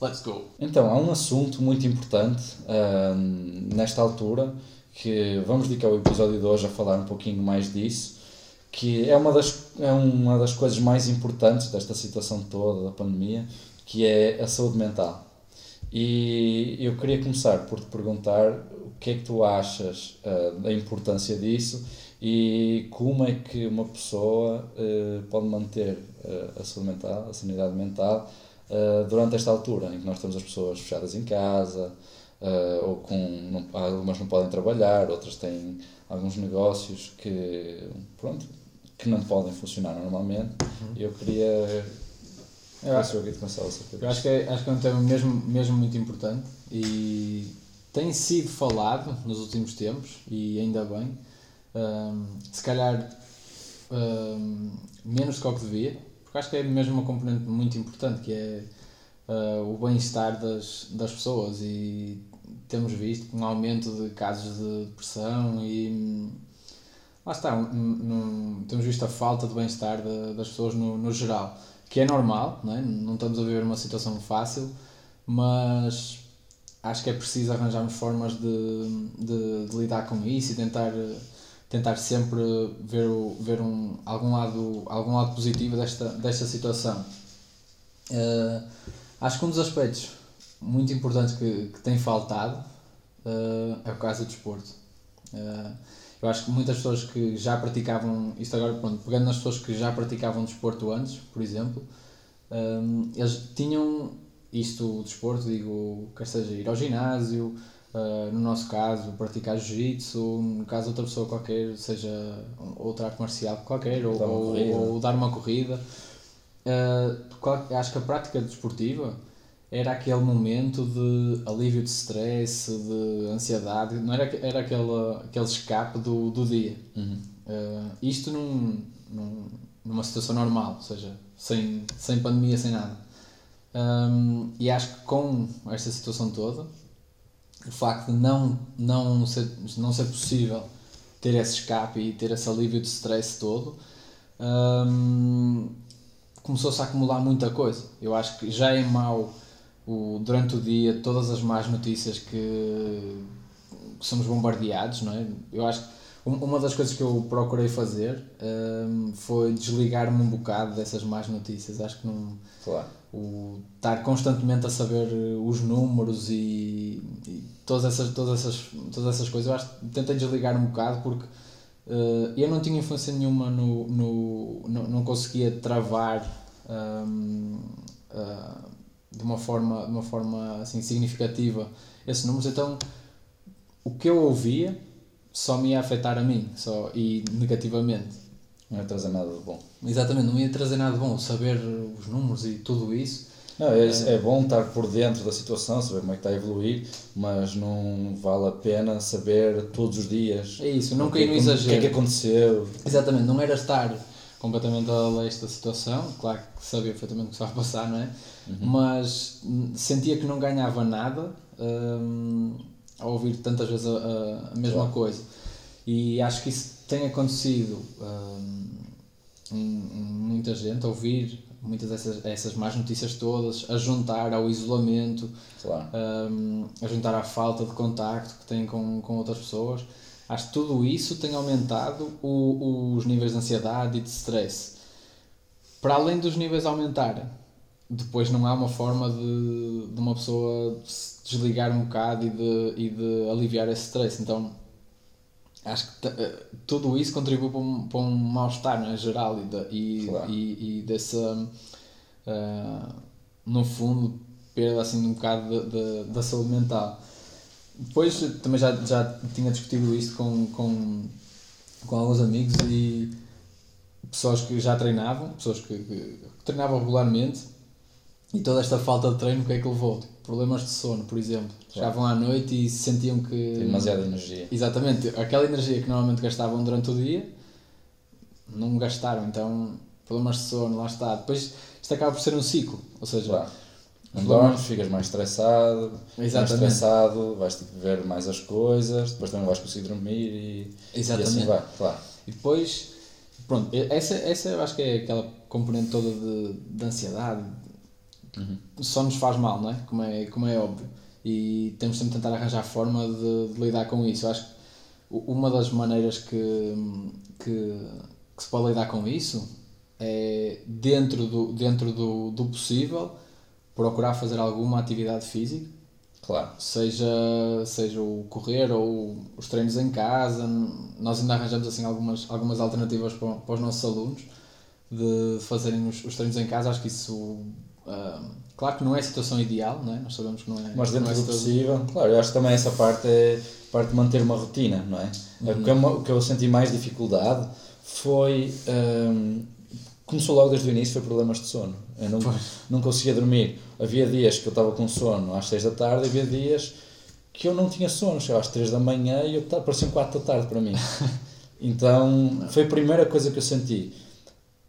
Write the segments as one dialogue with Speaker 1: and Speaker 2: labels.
Speaker 1: Let's go!
Speaker 2: Então, há um assunto muito importante uh, nesta altura que vamos dedicar o episódio de hoje a falar um pouquinho mais disso, que é uma das, é uma das coisas mais importantes desta situação toda da pandemia, que é a saúde mental. E eu queria começar por te perguntar o que é que tu achas uh, da importância disso e como é que uma pessoa uh, pode manter uh, a saúde mental, a sanidade mental, durante esta altura em que nós temos as pessoas fechadas em casa, ou com, não, algumas não podem trabalhar, outras têm alguns negócios que, pronto, que não podem funcionar normalmente. Uhum. Eu queria
Speaker 1: eu acho, eu acho, que é, acho que é um tema mesmo, mesmo muito importante e tem sido falado nos últimos tempos e ainda bem. Um, se calhar um, menos do que o que devia, porque acho que é mesmo uma componente muito importante que é uh, o bem-estar das, das pessoas e temos visto um aumento de casos de depressão e lá está, um, um, temos visto a falta de bem-estar das pessoas no, no geral que é normal, não, é? não estamos a viver uma situação fácil, mas acho que é preciso arranjarmos formas de, de, de, lidar com isso e tentar, tentar sempre ver, o, ver um, algum, lado, algum lado positivo desta, desta situação. Uh, acho que um dos aspectos muito importantes que, que tem faltado uh, é o caso do desporto. Uh, eu acho que muitas pessoas que já praticavam, isto agora, pronto, pegando nas pessoas que já praticavam desporto antes, por exemplo, eles tinham isto, o desporto, digo, quer seja ir ao ginásio, uh, no nosso caso, praticar jiu-jitsu, no caso de outra pessoa qualquer, seja outra arte marcial qualquer, ou, ou, ou, dar uma corrida. Uh, acho que a prática desportiva era aquele momento de alívio de stress, de ansiedade, não era, era aquele, aquele escape do, do dia. Uhum. Uh, isto num, num, numa situação normal, ou seja, sem, sem pandemia, sem nada. Um, e acho que com esta situação toda, o facto de não, não, ser, não ser possível ter esse escape e ter esse alívio de stress todo, um, começou-se a acumular muita coisa. Eu acho que já é mau o, durante o dia todas as más notícias que, que somos bombardeados, não é? Eu acho que uma das coisas que eu procurei fazer um, foi desligar-me um bocado dessas más notícias. Acho que não. Claro. O, estar constantemente a saber os números e, e todas, essas, todas, essas, todas essas coisas, eu acho que tentei desligar um bocado porque uh, eu não tinha influência nenhuma no. no não, não conseguia travar. Um, uh, de uma forma, de uma forma assim, significativa esses números, então o que eu ouvia só me ia afetar a mim só, e negativamente.
Speaker 2: Não ia trazer nada de bom.
Speaker 1: Exatamente, não ia trazer nada de bom. Saber os números e tudo isso.
Speaker 2: Não, é, é bom estar por dentro da situação, saber como é que está a evoluir, mas não vale a pena saber todos os dias.
Speaker 1: É isso, não cair no exagero. O
Speaker 2: que é que aconteceu.
Speaker 1: Exatamente, não era estar completamente a leste da situação, claro que sabia perfeitamente o que estava a passar, não é? Uhum. Mas sentia que não ganhava nada um, ao ouvir tantas vezes a, a mesma claro. coisa. E acho que isso tem acontecido um, muita gente ouvir muitas dessas essas más notícias todas, a juntar ao isolamento, claro. um, a juntar à falta de contacto que têm com, com outras pessoas Acho que tudo isso tem aumentado o, os níveis de ansiedade e de stress. Para além dos níveis aumentarem, depois não há uma forma de, de uma pessoa se desligar um bocado e de, e de aliviar esse stress. Então, acho que eh, tudo isso contribui para um, para um mal-estar é, geral e, de, e, claro. e, e desse, uh, no fundo, perda assim, um bocado de, de, da saúde mental. Depois também já, já tinha discutido isto com, com, com alguns amigos e pessoas que já treinavam, pessoas que, que treinavam regularmente e toda esta falta de treino, o que é que levou? Problemas de sono, por exemplo. Chegavam à noite e sentiam que.
Speaker 2: Tem demasiada energia.
Speaker 1: Exatamente. Aquela energia que normalmente gastavam durante o dia, não gastaram. Então, problemas de sono, lá está. Depois, isto acaba por ser um ciclo. Ou seja, claro.
Speaker 2: Não dormes, ficas mais estressado, Exatamente. mais estressado, vais tipo, ver mais as coisas, depois também vais conseguir dormir e, Exatamente. e assim vai, claro.
Speaker 1: E depois, pronto, essa, essa eu acho que é aquela componente toda de, de ansiedade, uhum. só nos faz mal, não é? Como é, como é óbvio. E temos sempre de tentar arranjar forma de, de lidar com isso. Eu acho que uma das maneiras que, que, que, se pode lidar com isso é, dentro do, dentro do, do possível, procurar fazer alguma atividade física.
Speaker 2: Claro.
Speaker 1: Seja, seja o correr ou os treinos em casa. Nós ainda arranjamos assim algumas, algumas alternativas para, para os nossos alunos de fazerem os, os treinos em casa. Acho que isso. Uh, claro que não é a situação ideal, não é? nós sabemos que não é.
Speaker 2: Mas dentro
Speaker 1: é
Speaker 2: do possível, claro, eu acho que também essa parte é parte de manter uma rotina, não é? Uhum. O, que eu, o que eu senti mais dificuldade foi. Um, começou logo desde o início, foi problemas de sono. Eu não, não conseguia dormir. Havia dias que eu estava com sono às 6 da tarde, havia dias que eu não tinha sono, chegava às 3 da manhã e eu pareciam 4 da tarde para mim. Então foi a primeira coisa que eu senti.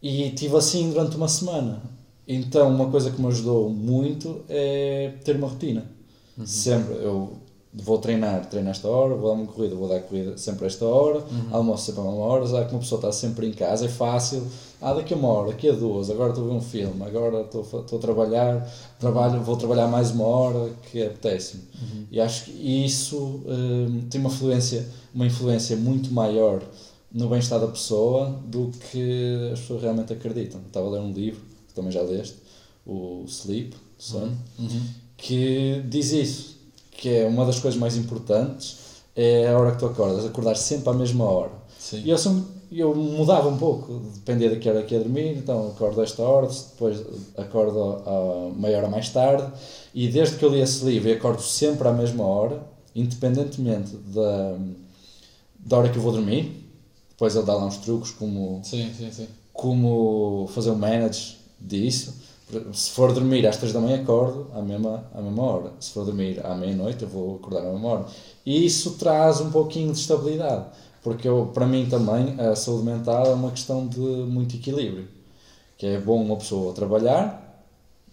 Speaker 2: E tive assim durante uma semana. Então uma coisa que me ajudou muito é ter uma rotina. Uhum. Sempre eu vou treinar, treino esta hora, vou dar uma corrida, vou dar corrida sempre a esta hora, uhum. almoço sempre a uma hora, já que uma pessoa está sempre em casa, é fácil, ah, daqui a uma hora, daqui a duas, agora estou a ver um filme, agora estou, estou a trabalhar, trabalho, vou trabalhar mais uma hora, que apetece-me. Uhum. E acho que isso um, tem uma influência, uma influência muito maior no bem-estar da pessoa do que as pessoas realmente acreditam. Estava a ler um livro, que também já leste, o Sleep, Sono, uhum. uhum. que diz isso, que é uma das coisas mais importantes, é a hora que tu acordas, acordar sempre à mesma hora. Sim. E eu, eu mudava um pouco, dependia da que hora que ia dormir, então acordo a esta hora, depois acordo a meia hora mais tarde, e desde que eu li esse livro, acordo sempre à mesma hora, independentemente da, da hora que eu vou dormir. Depois ele dá lá uns truques como,
Speaker 1: sim, sim.
Speaker 2: como fazer o um manage disso se for dormir às 3 da manhã, acordo à mesma, à mesma hora. Se for dormir à meia-noite, eu vou acordar à mesma hora. E isso traz um pouquinho de estabilidade, porque eu, para mim também a saúde mental é uma questão de muito equilíbrio. Que é bom uma pessoa trabalhar,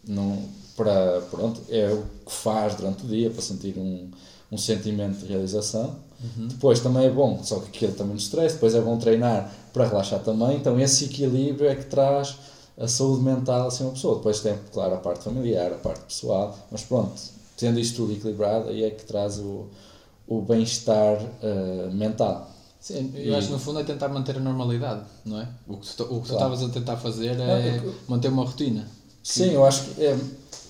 Speaker 2: não, para, pronto, é o que faz durante o dia para sentir um, um sentimento de realização. Uhum. Depois também é bom, só que aquilo também nos stress, depois é bom treinar para relaxar também. Então esse equilíbrio é que traz a saúde mental assim uma pessoa. Depois tem, claro, a parte familiar, a parte pessoal, mas pronto, tendo isto tudo equilibrado, aí é que traz o, o bem-estar uh, mental.
Speaker 1: Sim, eu e... acho que no fundo é tentar manter a normalidade, não é? O que tu, o que estavas a tentar fazer é não, manter uma rotina.
Speaker 2: Sim, eu acho que é,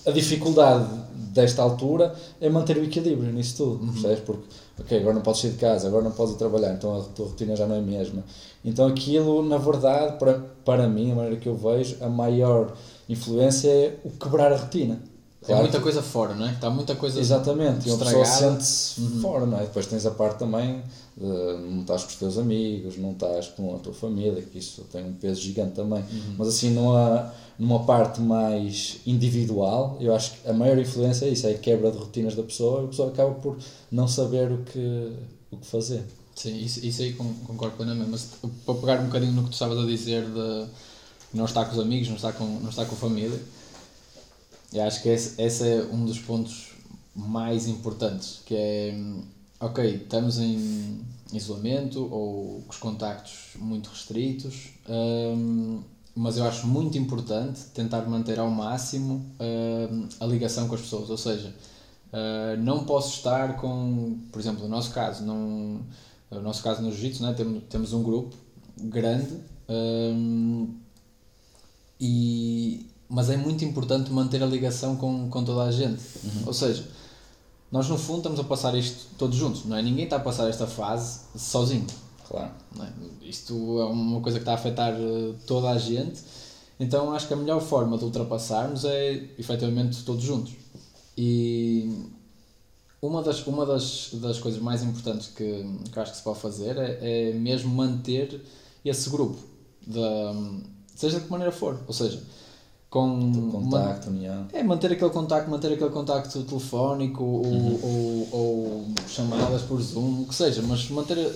Speaker 2: a dificuldade desta altura é manter o equilíbrio nisso tudo, uhum. percebes? Porque, ok, agora não podes sair de casa, agora não podes ir trabalhar, então a tua rotina já não é a mesma. Então aquilo, na verdade, para, para mim, a maneira que eu vejo, a maior influência é o quebrar a rotina.
Speaker 1: Claro. muita coisa fora, não é? Está muita coisa
Speaker 2: Exatamente, e uma pessoa sente-se uhum. fora, não é? Depois tens a parte também de não estás com os teus amigos, não estás com a tua família, que isso tem um peso gigante também. Uhum. Mas assim, numa, numa parte mais individual, eu acho que a maior influência é isso, é a quebra de rotinas da pessoa e a pessoa acaba por não saber o que, o que fazer.
Speaker 1: Sim, isso, isso aí concordo plenamente, mas para pegar um bocadinho no que tu estavas a dizer de não estar com os amigos, não estar com, não estar com a família, eu acho que esse, esse é um dos pontos mais importantes, que é, ok, estamos em isolamento ou com os contactos muito restritos, hum, mas eu acho muito importante tentar manter ao máximo hum, a ligação com as pessoas, ou seja, uh, não posso estar com, por exemplo, no nosso caso, não no nosso caso no Jiu-Jitsu, né, temos, temos um grupo grande, e, mas é muito importante manter a ligação com, com toda a gente. Uhum. Ou seja, nós no fundo estamos a passar isto todos juntos, não é? Ninguém está a passar esta fase sozinho.
Speaker 2: Claro.
Speaker 1: É? Isto é uma coisa que está a afetar eh, toda a gente, então acho que a melhor forma de ultrapassarmos é efetivamente todos juntos. E uma das, uma das, das coisas mais importantes que, que acho que se pode fazer é, é mesmo manter esse grupo, de, seja de que maneira for. Ou seja, com
Speaker 2: contacto,
Speaker 1: man, é manter aquele contacto, manter aquele contacto telefónico uhum. ou, ou, ou, chamadas por Zoom, o que seja, mas manter.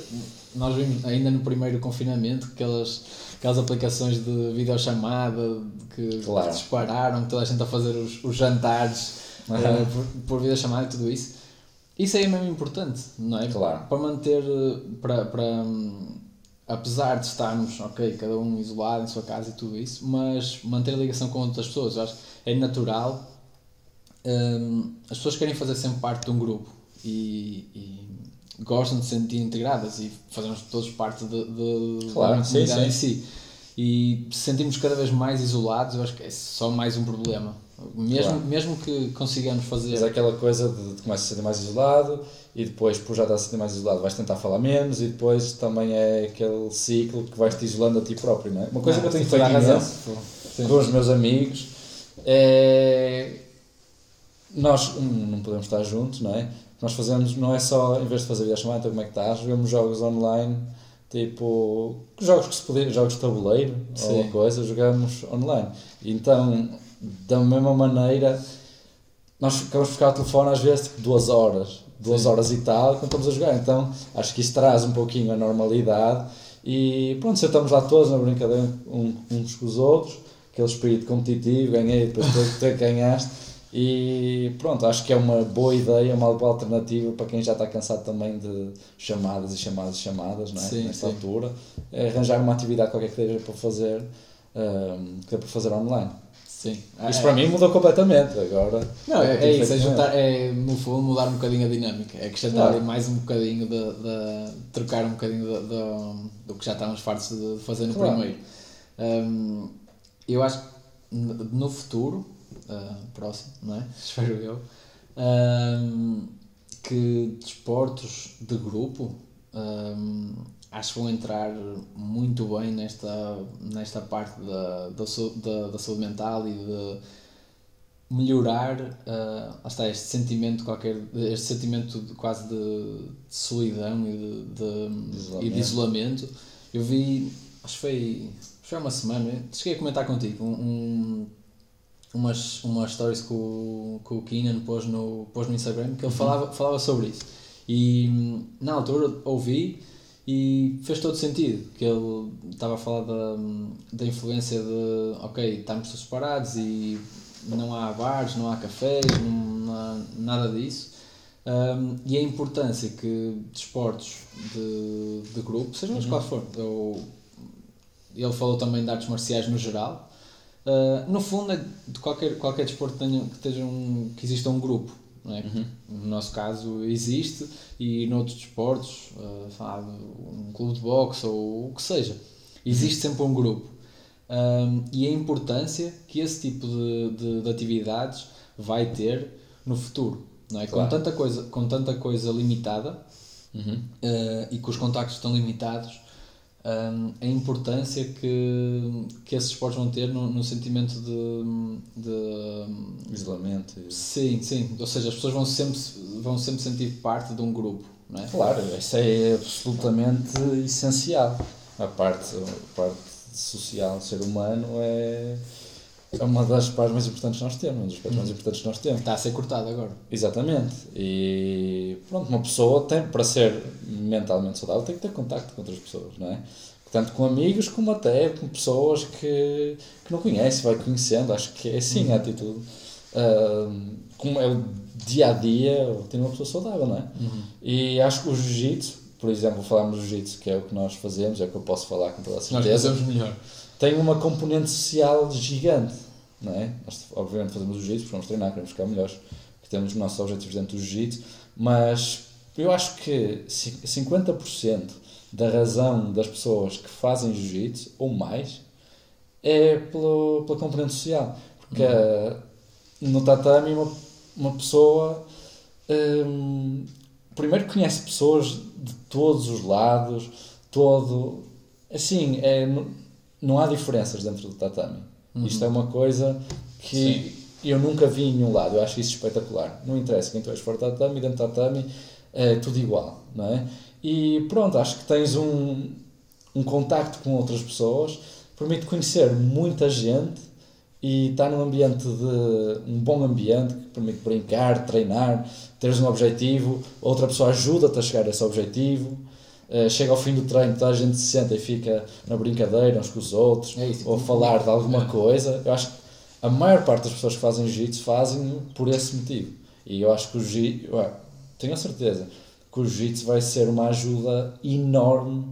Speaker 1: Nós vimos ainda no primeiro confinamento aquelas, aquelas aplicações de videochamada que, claro. que dispararam, toda a gente a fazer os, os jantares uhum. uh, por, por videochamada e tudo isso. Isso aí é mesmo importante, não é?
Speaker 2: Claro.
Speaker 1: Para manter, para, para apesar de estarmos, ok, cada um isolado em sua casa e tudo isso, mas manter a ligação com outras pessoas. Acho é natural um, as pessoas querem fazer sempre parte de um grupo e, e gostam de se sentir integradas e fazemos todos parte de, de,
Speaker 2: claro,
Speaker 1: da comunidade em si. E se sentimos cada vez mais isolados, eu acho que é só mais um problema. Mesmo, claro. mesmo que consigamos fazer.
Speaker 2: Mas é aquela coisa de, de começar a ser mais isolado e depois, por já estar a ser mais isolado, vais tentar falar menos e depois também é aquele ciclo que vais te isolando a ti próprio, não é? Uma coisa não, que eu tenho feito imenso com os meus amigos é. Nós não podemos estar juntos, não é? Nós fazemos, não é só, em vez de fazer videochamada, então como é que estás? Vemos jogos online, tipo, jogos que se podia, jogos de tabuleiro Sim. ou coisa, jogamos online. Então, da mesma maneira, nós ficamos a ficar ao telefone às vezes tipo duas horas, duas Sim. horas e tal, quando estamos a jogar. Então, acho que isso traz um pouquinho a normalidade e pronto, sentamos lá todos na brincadeira uns com os outros, aquele espírito competitivo, ganhei, depois tu ganhaste. E pronto, acho que é uma boa ideia, uma boa alternativa para quem já está cansado também de chamadas e chamadas e chamadas, não é? Sim, Nesta sim. altura, é arranjar uma atividade qualquer que seja para fazer, um, que é para fazer online.
Speaker 1: Sim.
Speaker 2: Isto é, para mim mudou completamente agora.
Speaker 1: Não, é, é isso, é, juntar, é no fundo mudar um bocadinho a dinâmica, é acrescentar claro. mais um bocadinho de, de trocar um bocadinho de, de, do que já estávamos fartos de fazer no claro. primeiro. Um, eu acho que no futuro, uh, próximo, não é? Espero eu, um, que desportos de grupo um, acho que vão entrar muito bem nesta, nesta parte da, da, da, da saúde mental e de melhorar uh, está, este sentimento qualquer este sentimento de, quase de, de solidão e de, de, e de isolamento. Eu vi acho que foi, foi uma semana cheguei a comentar contigo um, umas, umas stories que o, que o Keenan pôs no, pôs no Instagram que ele uhum. falava, falava sobre isso. E na altura ouvi e fez todo sentido, que ele estava a falar da, da influência de, ok, estamos todos separados e não há bares, não há cafés, não há nada disso. Um, e a importância que desportos de, de grupo, sejam uhum. quais forem, ele falou também de artes marciais no geral, uh, no fundo é de qualquer, qualquer desporto que, tenha, que, um, que exista um grupo não é? Uhum. No nosso caso existe e noutros desportos, uh, sabe, um clube de boxe ou o que seja, existe uhum. sempre um grupo. Um, e a importância que esse tipo de, de, de, atividades vai ter no futuro. Não é? Claro. com, tanta coisa, com tanta coisa limitada uhum. uh, e com os contactos tão limitados, um, a importância que, que esses esportes vão ter no, no sentimento de, de
Speaker 2: isolamento.
Speaker 1: Sim, sim. Ou seja, as pessoas vão sempre, vão sempre sentir parte de um grupo. Não é?
Speaker 2: Claro, isso é absolutamente essencial. A parte, a parte social do ser humano é é uma das partes mais importantes que nós temos, um dos aspectos mais importantes que nós temos.
Speaker 1: Está a ser cortado agora.
Speaker 2: Exatamente. E pronto, uma pessoa tem, para ser mentalmente saudável, tem que ter contacto com outras pessoas, não é? Tanto com amigos como até com pessoas que, que não conhece, vai conhecendo. Acho que é assim a atitude. Uh, como é o dia a dia, ter uma pessoa saudável, não é? Uhum. E acho que o jiu-jitsu, por exemplo, falarmos do jiu-jitsu, que é o que nós fazemos, é o que eu posso falar com toda a certeza.
Speaker 1: Nós fazemos melhor.
Speaker 2: Tem uma componente social gigante não é? Nós, obviamente, fazemos o jiu-jitsu, vamos treinar, queremos ficar melhores, que temos os nossos objetivos dentro do jiu-jitsu, mas eu acho que 50% da razão das pessoas que fazem jiu-jitsu, ou mais, é pelo, pela componente social. Porque uhum. no tatame, uma, uma pessoa. Hum, primeiro conhece pessoas de todos os lados, todo. Assim, é, não, há diferenças dentro do tatame Uhum. Isto é uma coisa que Sim. eu nunca vi em nenhum lado. Eu acho isso espetacular. Não interessa quem tu és fora tatame, dentro do tatame, é tudo igual, não é? E pronto, acho que tens um, um contacto com outras pessoas, permite conhecer muita gente e estar num ambiente de um bom ambiente que permite brincar, treinar, teres um objetivo, outra pessoa ajuda-te a chegar a esse objetivo. Uh, chega ao fim do treino, toda a gente se senta e fica na brincadeira uns com os outros, é isso, ou falar de alguma é. coisa. Eu acho que a maior parte das pessoas que fazem jiu-jitsu fazem por esse motivo. E eu acho que o jiu tenho a certeza que o jiu-jitsu vai ser uma ajuda enorme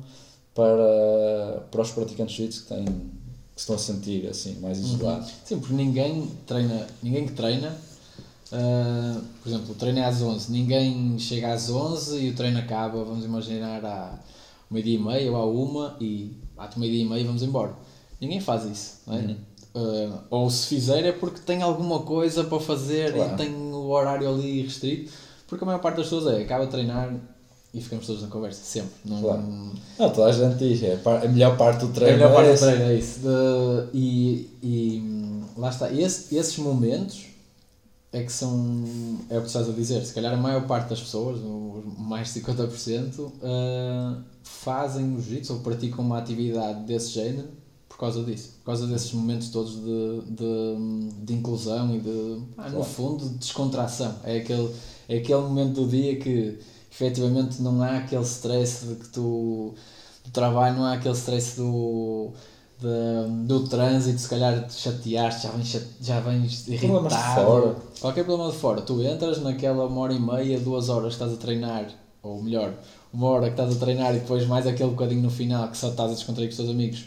Speaker 2: para, para os praticantes de jiu-jitsu que, têm, que estão a sentir assim, mais isolados. Uhum.
Speaker 1: Sim, porque ninguém treina, ninguém que treina Uh, por exemplo, o treino é às 11, ninguém chega às 11 e o treino acaba, vamos imaginar, à meio-dia e meia ou à uma e à meio-dia e meia vamos embora. Ninguém faz isso, não é? Uhum. Uh, ou se fizer é porque tem alguma coisa para fazer claro. e tem o horário ali restrito, porque a maior parte das pessoas é acaba a treinar e ficamos todos na conversa, sempre. Não,
Speaker 2: claro. não toda a gente diz, é a melhor parte do treino.
Speaker 1: É a melhor parte é do treino, é isso. De, e, e lá está, Esse, esses momentos é que são, é o que estás a dizer, se calhar a maior parte das pessoas, mais de 50%, uh, fazem o jiu-jitsu ou praticam uma atividade desse género por causa disso, por causa desses momentos todos de, de, de inclusão e de, ah, no fundo, de descontração. É aquele, é aquele momento do dia que efetivamente não há aquele stress de que tu do trabalho, não há aquele stress do de, do trânsito, se calhar te chateaste, já vens, já vens irritado. Qualquer problema de fora. Tu entras naquela uma hora e meia, duas horas que estás a treinar, ou melhor, uma hora que estás a treinar e depois mais aquele bocadinho no final que só estás a descontrair com os teus amigos.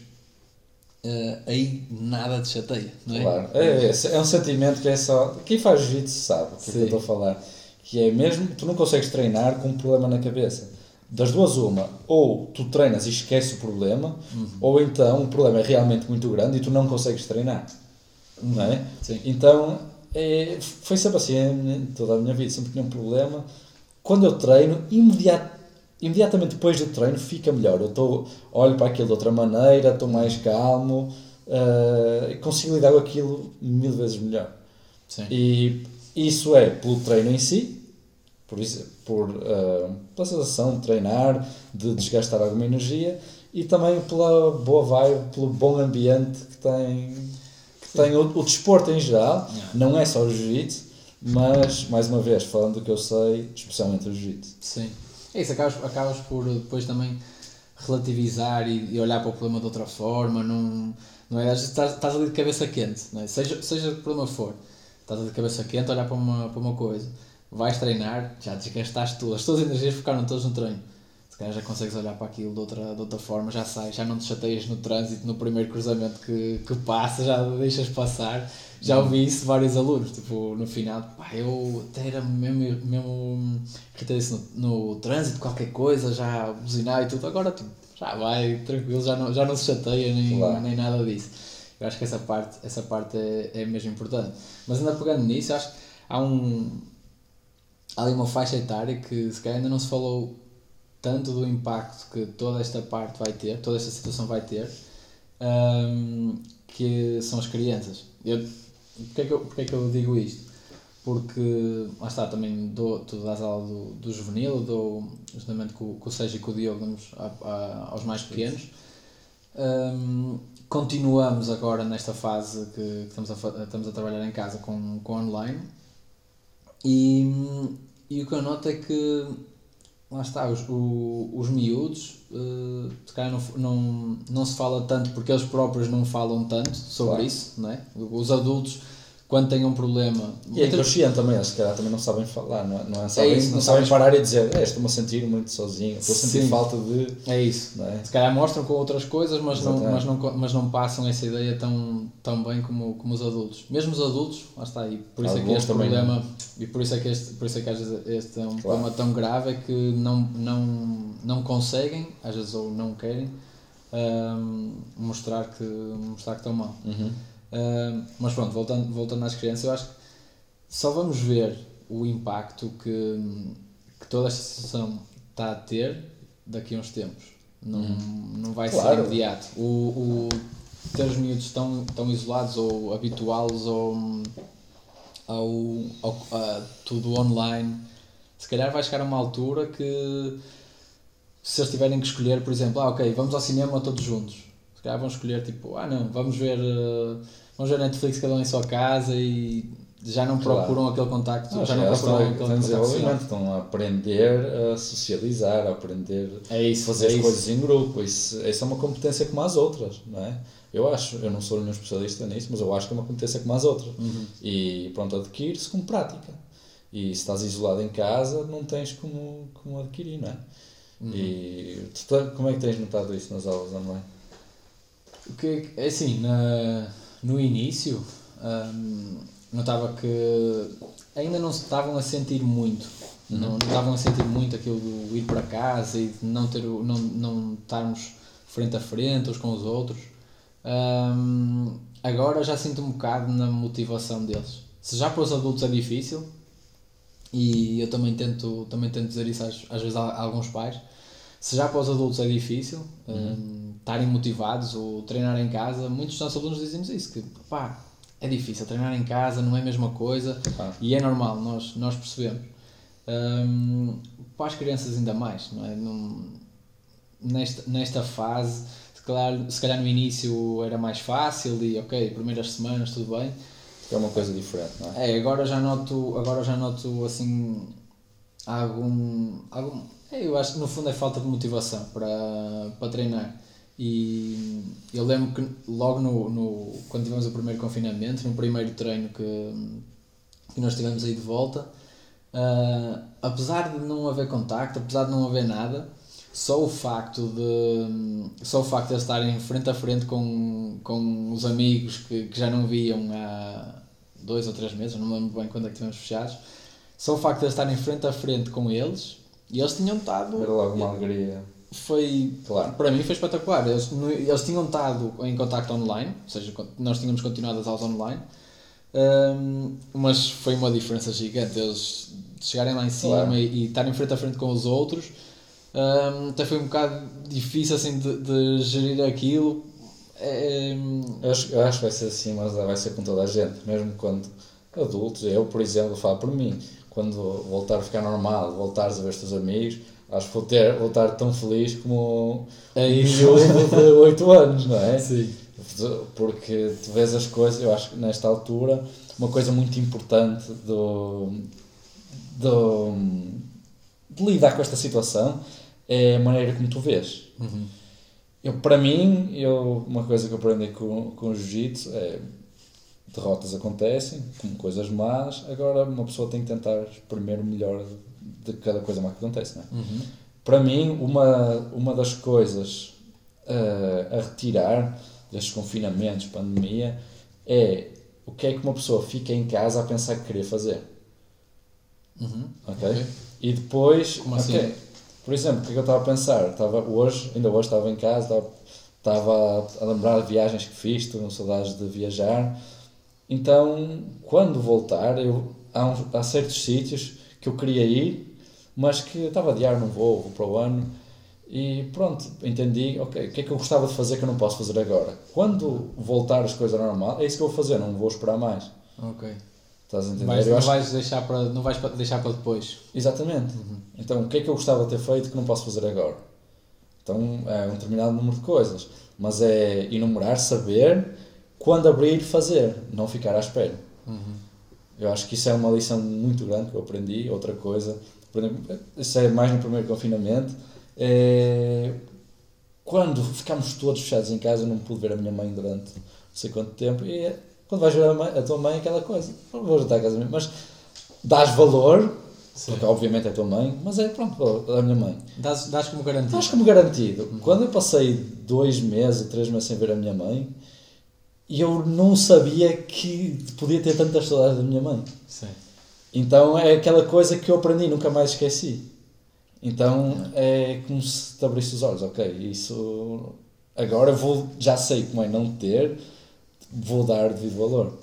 Speaker 1: Uh, aí nada te chateia, não é?
Speaker 2: Claro, é, é, é um sentimento que é só. Quem faz jiu sabe o que, é que eu estou a falar. Que é mesmo, tu não consegues treinar com um problema na cabeça das duas uma, ou tu treinas e esqueces o problema, uhum. ou então o problema é realmente muito grande e tu não consegues treinar. Uhum. Não é? Sim. Então é, foi sempre assim toda a minha vida, sempre tinha um problema. Quando eu treino, imediat, imediatamente depois do treino fica melhor. Eu tô, olho para aquilo de outra maneira, estou mais calmo, uh, consigo lidar com aquilo mil vezes melhor. Sim. E isso é pelo treino em si, por, isso, por uh, pela sensação de treinar, de desgastar alguma energia e também pela boa vibe, pelo bom ambiente que tem, que tem o, o desporto em geral. Não é só o jiu-jitsu, mas, mais uma vez, falando do que eu sei, especialmente o jiu-jitsu.
Speaker 1: Sim. É isso, acabas, acabas por depois também relativizar e, e, olhar para o problema de outra forma. Não, não é? Às vezes estás, estás ali de cabeça quente, não é? seja, seja o problema for, estás ali de cabeça quente a olhar para uma, para uma coisa vais treinar, já desgastaste tudo, as tuas energias ficaram todas no treino. Se calhar já consegues olhar para aquilo de outra, de outra forma, já sais, já não te chateias no trânsito, no primeiro cruzamento que, que passa, já deixas passar. Já ouvi isso vários alunos, tipo, no final, pá, eu até era mesmo, mesmo irritado no, no trânsito, qualquer coisa, já buzinar e tudo, agora tipo, já vai, tranquilo, já não, já não se chateia nem, claro. nem nada disso. Eu acho que essa parte, essa parte é, é mesmo importante. Mas ainda pegando nisso, acho que há um, há ali uma faixa etária que se calhar ainda não se falou tanto do impacto que toda esta parte vai ter, toda esta situação vai ter, um, que são as crianças. Eu, porquê, é que eu, é que eu digo isto? Porque, lá está, também dou, tu dás aula do, do juvenil, dou justamente com, com o Sérgio e com o Diogo, damos a, a, aos mais pequenos. Um, continuamos agora nesta fase que, que, estamos, a, estamos a trabalhar em casa com, com online e, e o que eu noto é que, lá está, os, o, os miúdos, uh, não, não, não se fala tanto porque eles próprios não falam tanto sobre claro. isso, não é? Os adultos quando têm um problema.
Speaker 2: E é inconsciente também, se calhar também não sabem falar, não é? Não, é, sabem, é isso, não, não sabem parar e dizer, é, estou-me a sentir muito sozinho, estou a sentir Sim. falta de.
Speaker 1: É isso. É? Se calhar mostram com outras coisas, mas não, mas, não, mas não passam essa ideia tão, tão bem como, como os adultos. Mesmo os adultos, lá está, e por isso é que este problema. Não. E por isso é que este, por isso é que às vezes este é um claro. problema tão grave é que não, não, não conseguem, às vezes ou não querem, um, mostrar, que, mostrar que estão mal. Uhum. Uh, mas pronto, voltando, voltando às crianças, eu acho que só vamos ver o impacto que, que toda esta situação está a ter daqui a uns tempos. Não, hum. não vai claro. ser imediato. O, o ter os miúdos tão, tão isolados ou habituá-los ao, ao, ao a, tudo online, se calhar vai chegar a uma altura que se eles tiverem que escolher, por exemplo, ah, ok, vamos ao cinema todos juntos. Calhar vão escolher tipo, ah não, vamos ver. Uh, vão ver Netflix cada um em sua casa e já não procuram claro. aquele contacto, não, já, não procuram
Speaker 2: aquele contacto. Estão a aprender a socializar, a aprender
Speaker 1: é isso,
Speaker 2: fazer
Speaker 1: é
Speaker 2: as coisas em grupo. Isso, isso é uma competência como as outras, não é? Eu acho, eu não sou nenhum especialista nisso, mas eu acho que é uma competência como as outras. Uhum. E pronto, adquire-se com prática. E se estás isolado em casa, não tens como, como adquirir, não é? Uhum. E tu, como é que tens notado isso nas aulas online?
Speaker 1: O que é assim, na no início, um, notava que ainda não se estavam a sentir muito. Uhum. Não, não, estavam a sentir muito aquilo do ir para casa e de não, ter, não, não estarmos frente a frente uns com os outros. Um, agora já sinto um bocado na motivação deles. Se já para os adultos é difícil, e eu também tento, também tento dizer isso às, às vezes a, a alguns pais, se já para os adultos é difícil uhum. um, estarem motivados ou treinar em casa, muitos dos nossos alunos dizem-nos isso, que pá, é difícil treinar em casa, não é a mesma coisa ah. e é normal, nós, nós percebemos. Um, para as crianças ainda mais, não é? Num, nesta, nesta fase, se calhar, se calhar no início era mais fácil e ok, primeiras semanas tudo bem.
Speaker 2: É uma coisa diferente, não é?
Speaker 1: É, agora já noto, agora já noto assim algum, algum é, eu acho que no fundo é falta de motivação para, para treinar. E eu lembro que logo no, no, quando tivemos o primeiro confinamento, no primeiro treino que, que nós tivemos aí de volta, uh, apesar de não haver contacto, apesar de não haver nada, só o facto de só o facto de estarem frente a frente com, com os amigos que, que já não viam há dois ou três meses, não me lembro bem quando é que tivemos fechados, só o facto de estarem frente a frente com eles e eles tinham estado.
Speaker 2: Era logo uma alegria
Speaker 1: foi claro. para mim foi espetacular eles, eles tinham estado em contacto online ou seja nós tínhamos continuado as aulas online um, mas foi uma diferença gigante eles chegarem lá em cima claro. e, e estarem frente a frente com os outros um, até foi um bocado difícil assim de, de gerir aquilo
Speaker 2: é, eu, acho, eu acho que vai ser assim mas vai ser com toda a gente mesmo quando adultos eu por exemplo falo por mim quando voltar a ficar normal voltares a ver os teus amigos acho que vou, ter, vou estar tão feliz como isso. um de 8 anos, não é?
Speaker 1: Sim.
Speaker 2: Porque tu vês as coisas, eu acho que nesta altura, uma coisa muito importante do, do, de lidar com esta situação é a maneira como tu vês.
Speaker 1: Uhum.
Speaker 2: Eu, para mim, eu, uma coisa que eu aprendi com, com o jiu-jitsu é derrotas acontecem, como coisas más, agora uma pessoa tem que tentar exprimir o melhor de cada coisa má que acontece. Não é?
Speaker 1: Uhum.
Speaker 2: Para mim, uma, uma das coisas uh, a retirar destes confinamentos, pandemia, é o que é que uma pessoa fica em casa a pensar que queria fazer.
Speaker 1: Uhum.
Speaker 2: Okay? ok? E depois.
Speaker 1: Como assim? Okay.
Speaker 2: Por exemplo, o que, é que eu estava a pensar? Estava hoje, ainda hoje estava em casa, estava, estava a lembrar de viagens que fiz, estou com saudades de viajar. Então, quando voltar, eu, há, um, há certos sítios que eu queria ir mas que estava a adiar, não vou, vou para o ano. E pronto, entendi, ok, o que é que eu gostava de fazer que eu não posso fazer agora? Quando voltar as coisas normal, é isso que eu vou fazer, não vou esperar mais.
Speaker 1: Ok.
Speaker 2: Estás a entender?
Speaker 1: Mas não, vais deixar para, não vais deixar para depois.
Speaker 2: Exatamente.
Speaker 1: Uhum.
Speaker 2: Então, o que é que eu gostava de ter feito que não posso fazer agora? Então, é um determinado número de coisas. Mas é enumerar, saber quando abrir, fazer, não ficar à espera.
Speaker 1: Uhum.
Speaker 2: Eu acho que isso é uma lição muito grande que eu aprendi. Outra coisa por exemplo, isso é mais no primeiro confinamento, é, quando ficámos todos fechados em casa, eu não pude ver a minha mãe durante não sei quanto tempo, e é, quando vais ver a, mãe, a tua mãe, aquela coisa, vou jantar a casa mesmo, mas dás valor, Sim. porque obviamente é a tua mãe, mas é pronto, a minha mãe.
Speaker 1: Dás, dás como garantido.
Speaker 2: Dás como garantido. Quando eu passei dois meses, três meses sem ver a minha mãe, eu não sabia que podia ter tantas saudades da minha mãe.
Speaker 1: Sim.
Speaker 2: Então é aquela coisa que eu aprendi nunca mais esqueci. Então é como se te abrisse os olhos, ok, isso agora vou, já sei como é não ter, vou dar devido valor.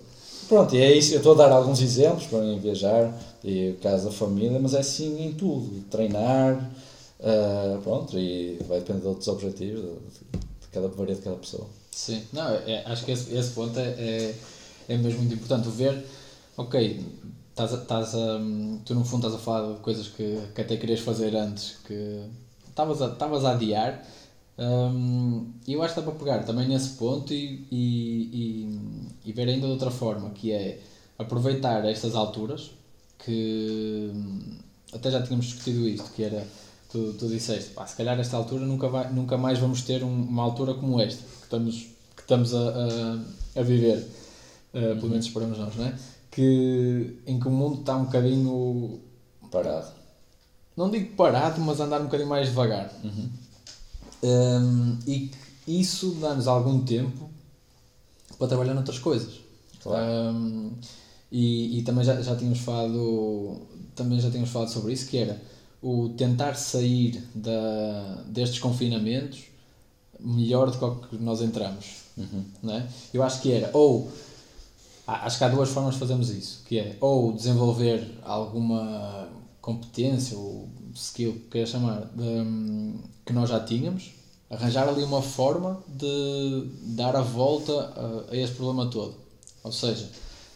Speaker 2: Pronto, e é isso, eu estou a dar alguns exemplos para mim viajar, e o caso da família, mas é assim em tudo, treinar, uh, pronto, e vai depender de outros objetivos, de, cada, de cada pessoa.
Speaker 1: Sim, não, é, acho que esse, esse ponto é, é, é mesmo muito importante, ver, ok, estás estás a, tu no fundo estás a falar de coisas que, que até querias fazer antes, que estavas a, estavas a adiar. E eu acho que dá para pegar também nesse ponto e, e, e, e, ver ainda de outra forma, que é aproveitar estas alturas, que até já tínhamos discutido isto, que era, tu, tu disseste, pá, se calhar esta altura nunca, vai, nunca mais vamos ter um, uma altura como esta, que estamos, que estamos a, a, a viver, uh, pelo menos esperamos nós, não é? que, em que o mundo está um bocadinho
Speaker 2: parado.
Speaker 1: Não digo parado, mas andar um bocadinho mais devagar.
Speaker 2: Uhum.
Speaker 1: Um, e que isso dá-nos algum tempo para trabalhar noutras coisas.
Speaker 2: Claro.
Speaker 1: Um, E, e também já, já tínhamos falado também já tínhamos falado sobre isso, que era o tentar sair da, destes confinamentos melhor do que nós entramos. Uhum. Não é? Eu acho que era, ou acho que há duas formas de fazermos isso, que é ou desenvolver alguma competência ou skill, que queira chamar, de, que nós já tínhamos, arranjar ali uma forma de dar a volta a, a esse problema todo. Ou seja,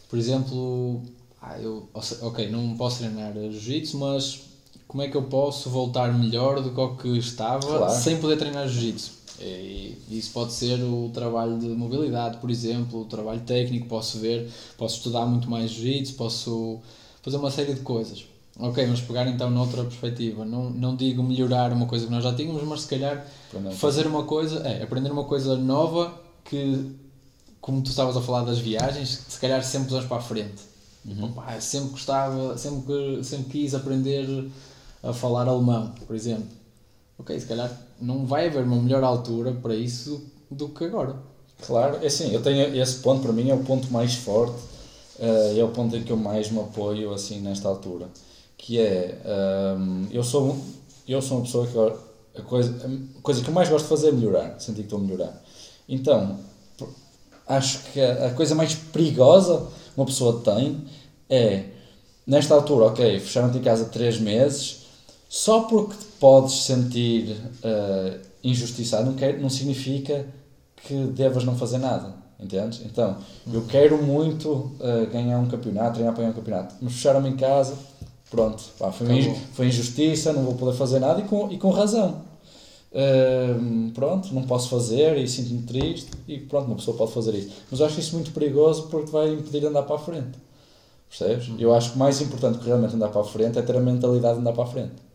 Speaker 1: por exemplo, ah, eu, ok, não posso treinar jiu-jitsu, mas como é que eu posso voltar melhor do que o que estava claro. sem poder treinar jiu-jitsu? E isso pode ser o trabalho de mobilidade, por exemplo, o trabalho técnico, posso ver, posso estudar muito mais jiu-jitsu, posso fazer uma série de coisas. Ok, mas pegar então noutra perspectiva, não, não digo melhorar uma coisa que nós já tínhamos, mas se calhar fazer uma coisa, é, aprender uma coisa nova que, como tu estavas a falar das viagens, se calhar sempre usamos para a frente. Uhum. Sempre gostava, sempre, sempre quis aprender a falar alemão, por exemplo. Ok, se calhar não vai haver uma melhor altura para isso do que agora.
Speaker 2: Claro, é assim, eu tenho esse ponto para mim é o ponto mais forte, uh, é o ponto em que eu mais me apoio assim nesta altura, que é um, ehm, eu sou eu sou uma pessoa que a coisa, a coisa que eu mais gosto de fazer é melhorar, sentir que estou a melhorar. Então, acho que a coisa mais perigosa uma pessoa tem é nesta altura, ok, fecharam-te em casa três meses, só porque te podes sentir uh, injustiçado não, quer, não significa que devas não fazer nada, entendes? Então, eu quero muito uh, ganhar um campeonato, treinar para ganhar um campeonato, mas fecharam-me em casa, pronto, pá, foi, foi injustiça, não vou poder fazer nada e com, e com razão. Uh, pronto, não posso fazer e sinto-me triste e pronto, uma pessoa pode fazer isso. Mas eu acho isso muito perigoso porque vai impedir de andar para a frente. Percebes? Uhum. Eu acho que o mais importante que realmente andar para a frente é ter a mentalidade de andar para a frente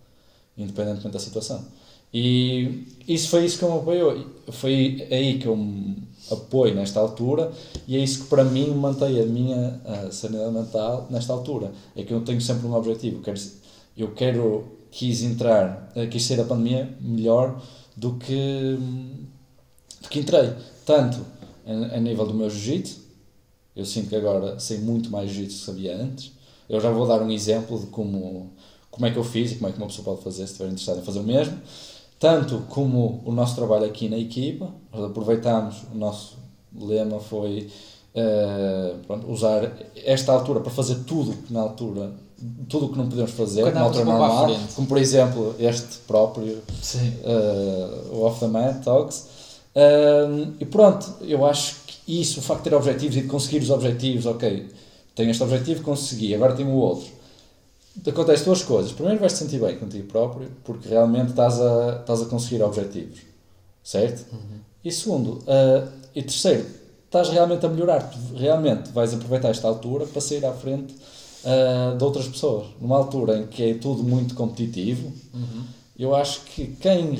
Speaker 2: independentemente da situação. E isso foi isso que me apoiou. Foi aí que eu me apoio nesta altura e é isso que para mim mantém a minha a sanidade mental nesta altura. É que eu tenho sempre um objetivo. Eu quero, eu quero quis entrar, eh, quis sair da pandemia melhor do que, do que entrei. Tanto a, a nível do meu jiu-jitsu, eu sinto que agora sei muito mais jiu-jitsu que sabia antes. Eu já vou dar um exemplo de como como é que eu fiz e como é que uma pessoa pode fazer se estiver interessado em fazer o mesmo. Tanto como o nosso trabalho aqui na equipa, nós aproveitamos, o nosso lema foi uh, pronto, usar esta altura para fazer tudo que na altura tudo o que não podemos fazer na altura normal, como por exemplo este próprio uh, o Off the Mat Talks. Uh, e pronto, eu acho que isso, o facto de ter objetivos e de conseguir os objetivos, ok, tenho este objetivo, consegui, agora tenho o outro acontece duas coisas. Primeiro, vais te sentir bem contigo próprio, porque realmente estás a, estás a conseguir objetivos, certo? Uhum. E segundo, uh, e terceiro, estás realmente a melhorar. Realmente vais aproveitar esta altura para sair à frente uh, de outras pessoas. Numa altura em que é tudo muito competitivo, uhum. eu acho que quem,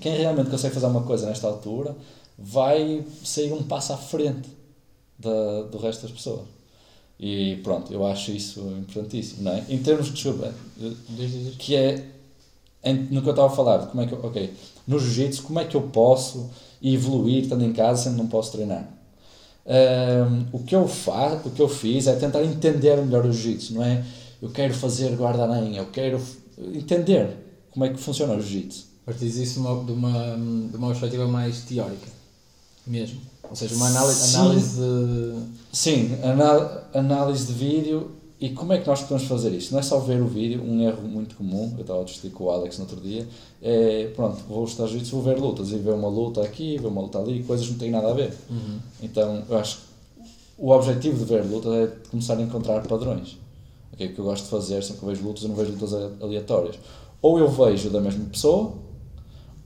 Speaker 2: quem realmente consegue fazer uma coisa nesta altura vai sair um passo à frente da, do resto das pessoas. E pronto, eu acho isso importantíssimo, não é? Em termos de, desculpa, que é, no que eu estava a falar, como é que eu, ok, no jiu-jitsu, como é que eu posso evoluir estando em casa sendo não posso treinar? Um, o, que eu fa o que eu fiz é tentar entender melhor o jiu-jitsu, não é? Eu quero fazer guarda-aranha, eu quero entender como é que funciona o jiu-jitsu.
Speaker 1: Partis isso de uma, de, uma, de uma perspectiva mais teórica, mesmo. Ou seja, uma análise, análise de...
Speaker 2: Sim, análise de vídeo e como é que nós podemos fazer isto? Não é só ver o vídeo, um erro muito comum, eu estava a discutir com o Alex no outro dia, é, pronto, vou estar jiu vou ver lutas, e ver uma luta aqui, ver uma luta ali, coisas que não têm nada a ver. Uhum. Então, eu acho que o objetivo de ver lutas é começar a encontrar padrões. Okay? O que eu gosto de fazer, sempre que vejo lutas, eu não vejo lutas aleatórias. Ou eu vejo da mesma pessoa,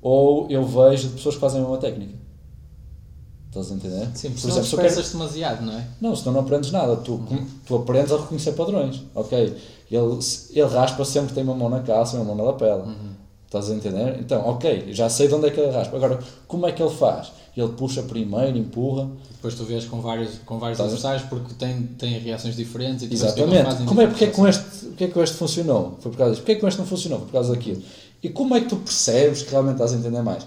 Speaker 2: ou eu vejo de pessoas que fazem a mesma técnica. Estás a entender?
Speaker 1: Sim, por exemplo, não quero... demasiado, não é?
Speaker 2: Não, senão não aprendes nada. Tu, uhum. tu aprendes a reconhecer padrões. Ok, ele, ele raspa sempre tem uma mão na calça e uma mão na lapela. Uhum. Estás a entender? Então, ok, já sei de onde é que ele raspa. Agora, como é que ele faz? Ele puxa primeiro, empurra.
Speaker 1: Depois tu vês com vários, com vários adversários porque tem, tem reações diferentes. E
Speaker 2: Exatamente. Como é, porque é, com este, porque é que com este funcionou? Foi por causa disso. Porque é que com este não funcionou? Foi por causa daquilo. E como é que tu percebes que realmente estás a entender mais?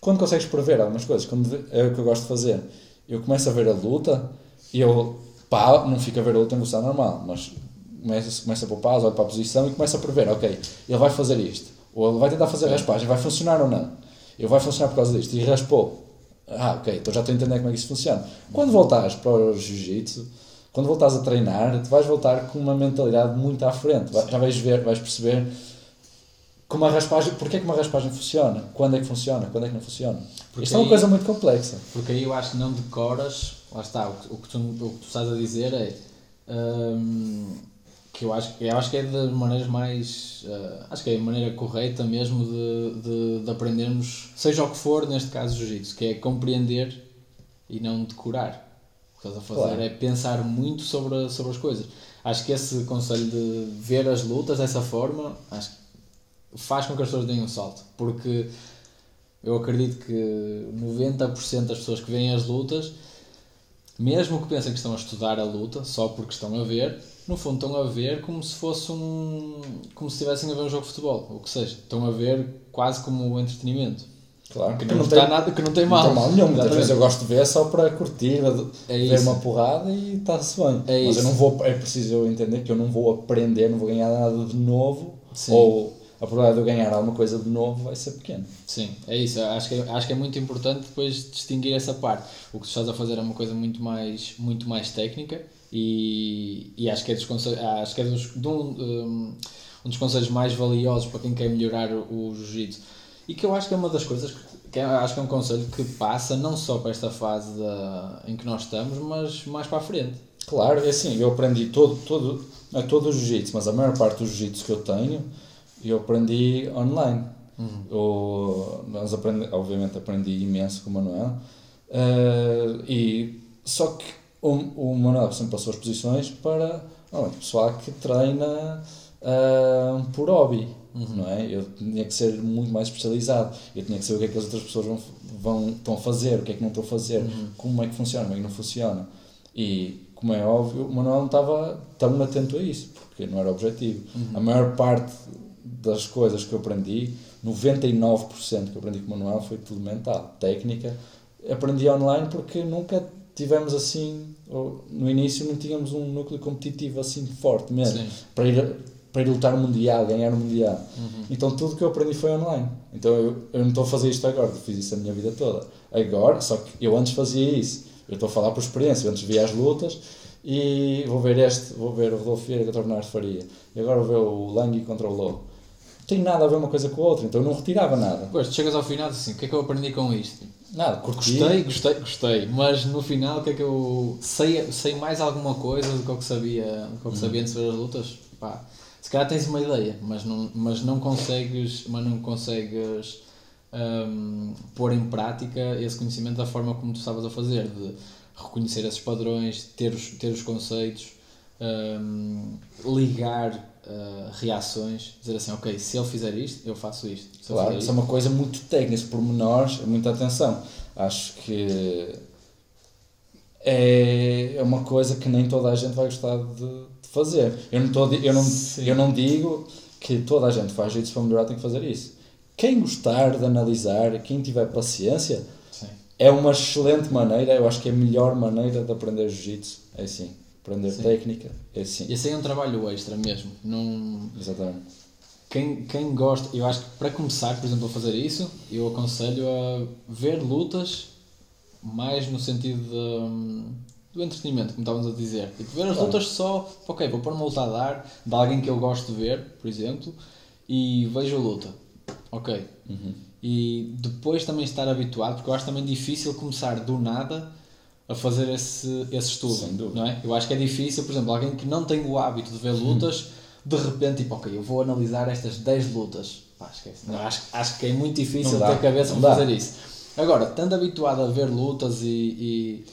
Speaker 2: Quando consegues prever algumas coisas, quando é o que eu gosto de fazer, eu começo a ver a luta e eu pá, não fica a ver a luta em velocidade normal, mas começa, começa a pôr pausa, olha para a posição e começa a prever, ok, ele vai fazer isto, ou ele vai tentar fazer a raspagem, vai funcionar ou não? Ele vai funcionar por causa disto, e raspou. Ah, ok, então já estou a entender como é que isso funciona. Quando voltares para o jiu-jitsu, quando voltares a treinar, tu vais voltar com uma mentalidade muito à frente. Já vais ver, vais perceber como a raspagem, porque é que uma raspagem funciona, quando é que funciona, quando é que não funciona. Porque Isto aí, é uma coisa muito complexa.
Speaker 1: Porque aí eu acho que não decoras, lá está, o que, o que, tu, o que tu estás a dizer é hum, que eu acho, eu acho que é das maneiras mais, uh, acho que é a maneira correta mesmo de, de, de aprendermos, seja o que for, neste caso jiu-jitsu, que é compreender e não decorar. O que estás a fazer claro. é pensar muito sobre, sobre as coisas. Acho que esse conselho de ver as lutas dessa forma, acho que faz com que as pessoas deem um salto. Porque eu acredito que 90% das pessoas que veem as lutas, mesmo que pensem que estão a estudar a luta, só porque estão a ver, no fundo estão a ver como se fosse um. como se estivessem a ver um jogo de futebol, ou que seja, estão a ver quase como um entretenimento.
Speaker 2: Claro,
Speaker 1: que não, não tem nada, que não tem mal.
Speaker 2: Não tem mal nenhum. Muitas vezes eu gosto de ver só para curtir, é ver uma porrada e está-se bem. É Mas isso. eu não vou, é preciso eu entender que eu não vou aprender, não vou ganhar nada de novo, Sim. ou a probabilidade de eu ganhar alguma coisa de novo vai ser pequena.
Speaker 1: Sim, é isso. Acho que, acho que é muito importante depois distinguir essa parte. O que tu estás a fazer é uma coisa muito mais, muito mais técnica e, e acho que é dos acho que é dos, de um, um, um, dos conselhos mais valiosos para quem quer melhorar o, o jiu-jitsu. E que eu acho que é uma das coisas que é, acho que é um conselho que passa não só para esta fase em que nós estamos, mas mais para a frente.
Speaker 2: Claro, é assim, eu aprendi todo, todo, é todo o jiu-jitsu, mas a maior parte do jiu-jitsu que eu tenho e eu aprendi online. Uhum. Eu, nós aprendi, obviamente aprendi imenso com o Manuel. Uh, e, só que o, o Manuel sempre passou as posições para o pessoal que treina uh, por hobby. Uhum. Não é? Eu tinha que ser muito mais especializado. Eu tinha que saber o que é que as outras pessoas vão, vão, estão a fazer, o que é que não estão a fazer, uhum. como é que funciona, como é que não funciona. E, como é óbvio, o Manuel não estava tão atento a isso, porque não era objetivo. Uhum. A maior parte das coisas que eu aprendi, 99% que eu aprendi com o Manuel foi tudo mental. Técnica, aprendi online porque nunca tivemos assim, no início não tínhamos um núcleo competitivo assim forte mesmo, para ir, para ir lutar Mundial, ganhar o Mundial. Uhum. Então tudo que eu aprendi foi online. Então eu, eu não estou a fazer isto agora, fiz isso a minha vida toda. Agora, só que eu antes fazia isso. Eu estou a falar por experiência, eu antes via as lutas e vou ver este, vou ver o Rodolfo Vieira contra o Bernardo Faria. E agora vou ver o Langui contra o Low tem nada a ver uma coisa com a outra, então eu não retirava nada.
Speaker 1: Pois, tu chegas ao final assim, o que é que eu aprendi com isto?
Speaker 2: Nada, curti.
Speaker 1: Gostei, gostei, gostei, mas no final o que é que eu sei, sei mais alguma coisa do que eu sabia, do que eu sabia antes de ver as lutas? Pá, se calhar tens uma ideia, mas não, mas não consegues, mas não consegues um, pôr em prática esse conhecimento da forma como tu estavas a fazer, de reconhecer esses padrões, ter os, ter os conceitos, um, ligar uh, reações, dizer assim, ok, se ele fizer isto, eu faço isto.
Speaker 2: Se claro, isso é uma coisa muito técnica, por menores, é muita atenção. Acho que é, é uma coisa que nem toda a gente vai gostar de, de fazer. Eu não, tô, eu, não, eu não digo que toda a gente faz isso para melhorar tem que fazer isso. Quem gostar de analisar, quem tiver paciência, Sim. é uma excelente maneira, eu acho que é a melhor maneira de aprender jiu-jitsu. É assim aprender Sim. técnica, é assim.
Speaker 1: Esse aí é um trabalho extra mesmo. Não...
Speaker 2: Exatamente.
Speaker 1: Quem, quem gosta, eu acho que para começar, por exemplo, a fazer isso, eu aconselho a ver lutas mais no sentido de, do entretenimento, como estávamos a dizer. Tipo, ver as claro. lutas só, ok, vou pôr uma luta a dar de alguém que eu gosto de ver, por exemplo, e vejo a luta. Ok. Uhum. E depois também estar habituado, porque eu acho também difícil começar do nada a fazer esse, esse estudo, não é? Eu acho que é difícil, por exemplo, alguém que não tem o hábito de ver lutas, de repente, tipo, ok, eu vou analisar estas 10 lutas. Pá, esquece. Não, acho, acho que é muito difícil ter cabeça para fazer isso. Agora, estando habituado a ver lutas e, e...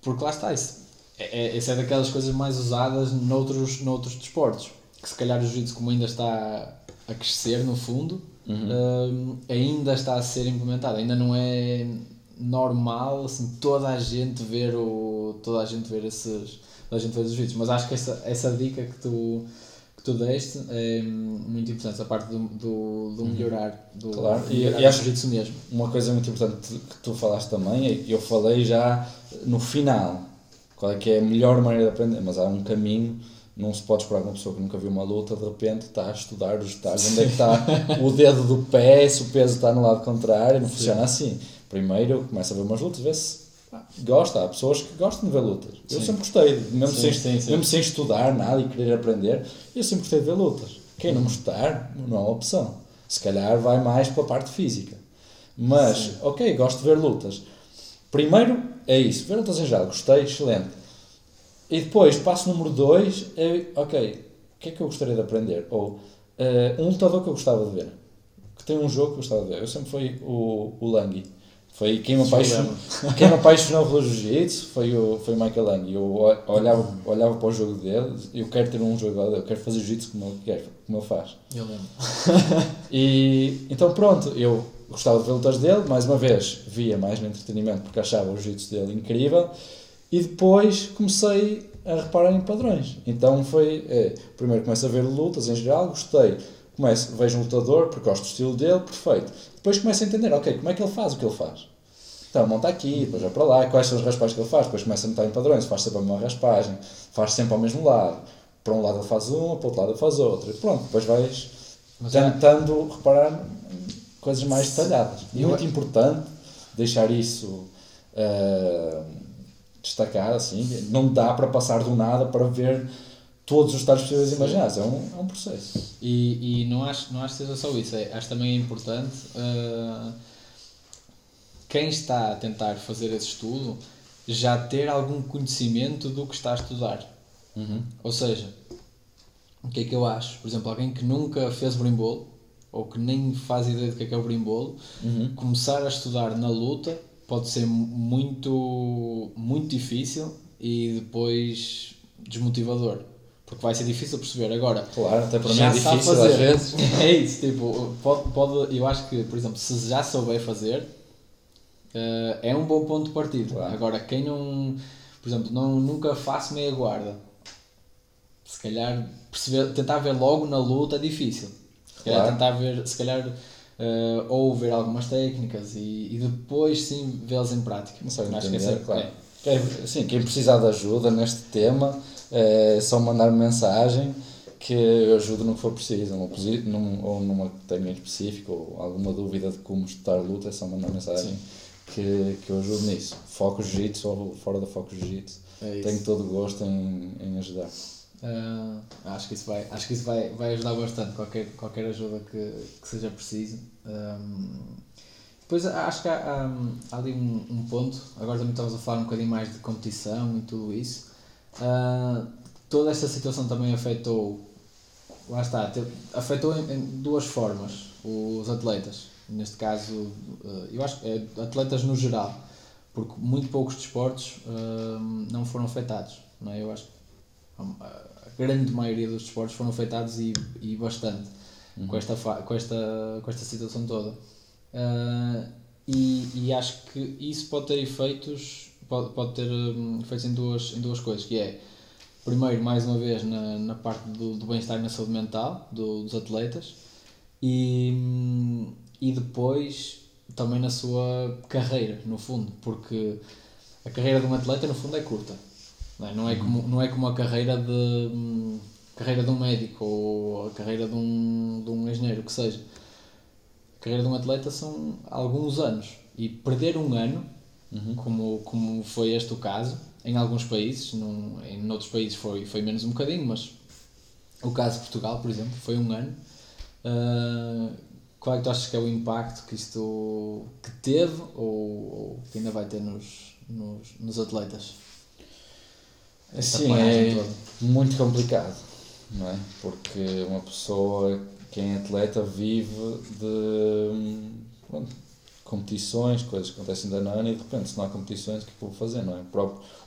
Speaker 1: porque lá está isso. É, é, essa é daquelas coisas mais usadas noutros, noutros desportos. Que se calhar o jiu-jitsu, como ainda está a crescer no fundo, uhum. um, ainda está a ser implementado. Ainda não é normal assim toda a gente ver o toda a gente ver esses toda a gente ver os vídeos mas acho que essa, essa dica que tu que tu deste é muito importante a parte do, do, do uhum. melhorar do
Speaker 2: claro e, e acho mesmo uma coisa muito importante que tu falaste também é eu falei já no final qual é que é a melhor maneira de aprender, mas há um caminho não se pode esperar que uma pessoa que nunca viu uma luta de repente está a estudar os detalhes, onde é que está o dedo do pé, se o peso está no lado contrário, não Sim. funciona assim. Primeiro começa a ver umas lutas, vê se gosta, há pessoas que gostam de ver lutas. Sim. Eu sempre gostei, mesmo, sim, sem, sim, mesmo sem estudar nada e querer aprender, eu sempre gostei de ver lutas. Quem não gostar, não é uma opção. Se calhar vai mais pela parte física. Mas, ok, gosto de ver lutas. Primeiro é isso, ver lutas em geral, gostei, excelente. E depois, passo número 2 é, ok, o que é que eu gostaria de aprender? Ou uh, um lutador que eu gostava de ver, que tem um jogo que eu gostava de ver. Eu sempre fui o, o Langui. Foi quem me apaixonou, quem me apaixonou pelo jiu-jitsu foi o, foi o Michael Lang. Eu olhava, olhava para o jogo dele, eu quero ter um jogo dele, eu quero fazer jiu-jitsu como ele quer, como ele faz.
Speaker 1: Eu lembro.
Speaker 2: e então pronto, eu gostava de ver lutas dele, mais uma vez, via mais no entretenimento porque achava o jiu-jitsu dele incrível e depois comecei a reparar em padrões. Então foi, é, primeiro começo a ver lutas em geral, gostei, começo, vejo um lutador porque gosto do estilo dele, perfeito. Depois começo a entender, ok, como é que ele faz o que ele faz? Então, monta aqui, depois vai para lá, quais são as raspagens que ele faz, depois começa a notar em padrões, faz sempre a mesma raspagem, faz sempre ao mesmo lado. Para um lado ele faz uma, para o outro lado ele faz outra. E pronto, depois vais Mas é- tentando é... reparar coisas mais detalhadas. E muito importante deixar isso uh, destacar, assim, não dá para passar do nada para ver todos os estados possíveis imaginários, é um, é um processo.
Speaker 1: E, e não, acho, não acho que seja só isso, é, acho também é importante uh, quem está a tentar fazer esse estudo já ter algum conhecimento do que está a estudar. Uhum. Ou seja, o que é que eu acho? Por exemplo, alguém que nunca fez brimbolo ou que nem faz ideia do que é que é o brimbolo, uhum. começar a estudar na luta pode ser muito, muito difícil e depois desmotivador. Porque vai ser difícil perceber agora.
Speaker 2: Claro, até para mim é difícil fazer. às vezes.
Speaker 1: É isso, tipo, pode, pode, eu acho que, por exemplo, se já souber fazer, uh, é um bom ponto de partida. Claro. Agora, quem não, por exemplo, não, nunca faço meia guarda, se calhar perceber, tentar ver logo na luta é difícil. Se calhar claro. tentar ver, se calhar, uh, ou ver algumas técnicas e, e depois sim vê-las em prática.
Speaker 2: Não sei, acho que é, claro. É. Quem, sim, quem precisar de ajuda neste tema, é só mandar mensagem que eu ajudo no que for preciso, num, ou numa técnica específica, ou alguma dúvida de como estudar luta, é só mandar mensagem que, que eu ajudo nisso. Foco Jiu-Jitsu ou fora da Foco Jiu-Jitsu. É Tenho todo o gosto em, em ajudar.
Speaker 1: Uh, acho que isso, vai, acho que isso vai, vai ajudar bastante, qualquer, qualquer ajuda que, que seja preciso. Um, depois acho que há, há, há ali um, um, ponto, agora também estamos a falar um bocadinho mais de competição e tudo isso. Uh, toda esta situação também afetou, lá está, afetou em, em, duas formas os atletas. Neste caso, uh, eu acho que é atletas no geral, porque muito poucos desportos uh, não foram afetados. Não é? Eu acho que grande maioria dos desportos foram afetados e, e bastante uhum. com, esta, com, esta, com esta situação toda. E, e acho que isso pode ter efeitos, pode, pode ter um, efeitos em duas, em duas coisas, que é primeiro, mais uma vez, na, na parte do, do bem-estar e na saúde mental do, dos atletas e, e depois também na sua carreira, no fundo, porque a carreira de um atleta, no fundo, é curta não é, não é, como, não é como a carreira de, carreira de um médico ou a carreira de um, de um engenheiro, que seja. A carreira de um atleta são alguns anos. E perder um ano, uhum. como, como foi este o caso, em alguns países, num, em outros países foi, foi menos um bocadinho, mas o caso de Portugal, por exemplo, foi um ano. Uh, qual é que tu achas que é o impacto que isto que teve ou, ou que ainda vai ter nos, nos, nos atletas?
Speaker 2: Sim, é toda. muito complicado, não é? Porque uma pessoa, quem é atleta, vive de competições, coisas que acontecem da ano e de repente, se não há competições, o que é que eu vou fazer, não é?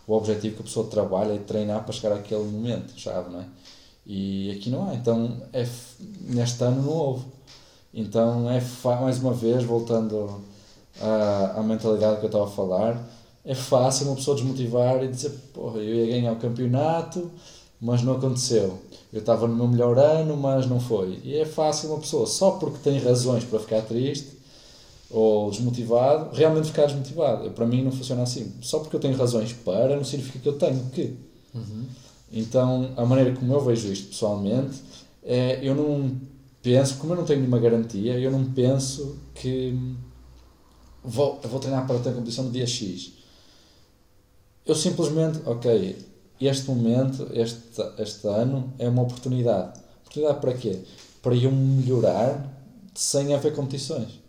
Speaker 2: O objetivo que a pessoa trabalha é treinar para chegar àquele momento, chave, não é? E aqui não há, então é, neste ano não houve. Então é mais uma vez, voltando à, à mentalidade que eu estava a falar, é fácil uma pessoa desmotivar e dizer, porra, eu ia ganhar o campeonato, mas não aconteceu. Eu estava no meu melhor ano, mas não foi. E é fácil uma pessoa, só porque tem razões para ficar triste, ou desmotivado, realmente ficar desmotivado. Para mim não funciona assim. Só porque eu tenho razões para, não significa que eu tenho que. Uhum. Então, a maneira como eu vejo isto pessoalmente é, eu não penso, como eu não tenho nenhuma garantia, eu não penso que vou, eu vou treinar para ter competição no dia X. Eu simplesmente, ok, este momento, este, este ano é uma oportunidade. Oportunidade para quê? Para eu melhorar sem haver competições.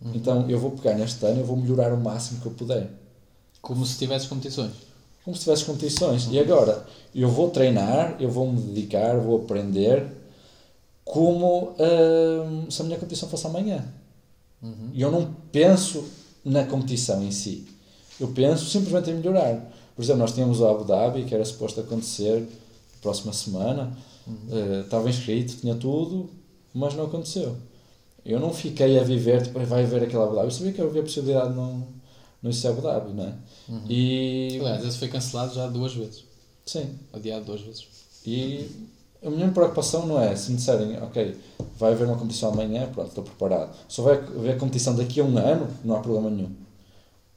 Speaker 2: Uhum. Então eu vou pegar neste ano, eu vou melhorar o máximo que eu puder.
Speaker 1: Como se tivesse competições.
Speaker 2: Como se tivesse competições. Uhum. E agora, eu vou treinar, eu vou me dedicar, vou aprender como uh, se a minha competição fosse amanhã. Uhum. E eu não penso na competição em si. Eu penso simplesmente em melhorar. Por exemplo, nós tínhamos o Abu Dhabi, que era suposto acontecer próxima semana. Uhum. Uh, estava inscrito, tinha tudo, mas não aconteceu. Eu não fiquei a viver, tipo, vai haver aquela Abu Dhabi. Eu sabia que havia a possibilidade de não, não existir Abu Dhabi, não é?
Speaker 1: Uhum. E... Aliás, esse foi cancelado já duas vezes.
Speaker 2: Sim.
Speaker 1: Adiado duas vezes.
Speaker 2: E a minha preocupação não é se me disserem, ok, vai haver uma competição amanhã, pronto, estou preparado. Se houver haver competição daqui a um ano, não há problema nenhum.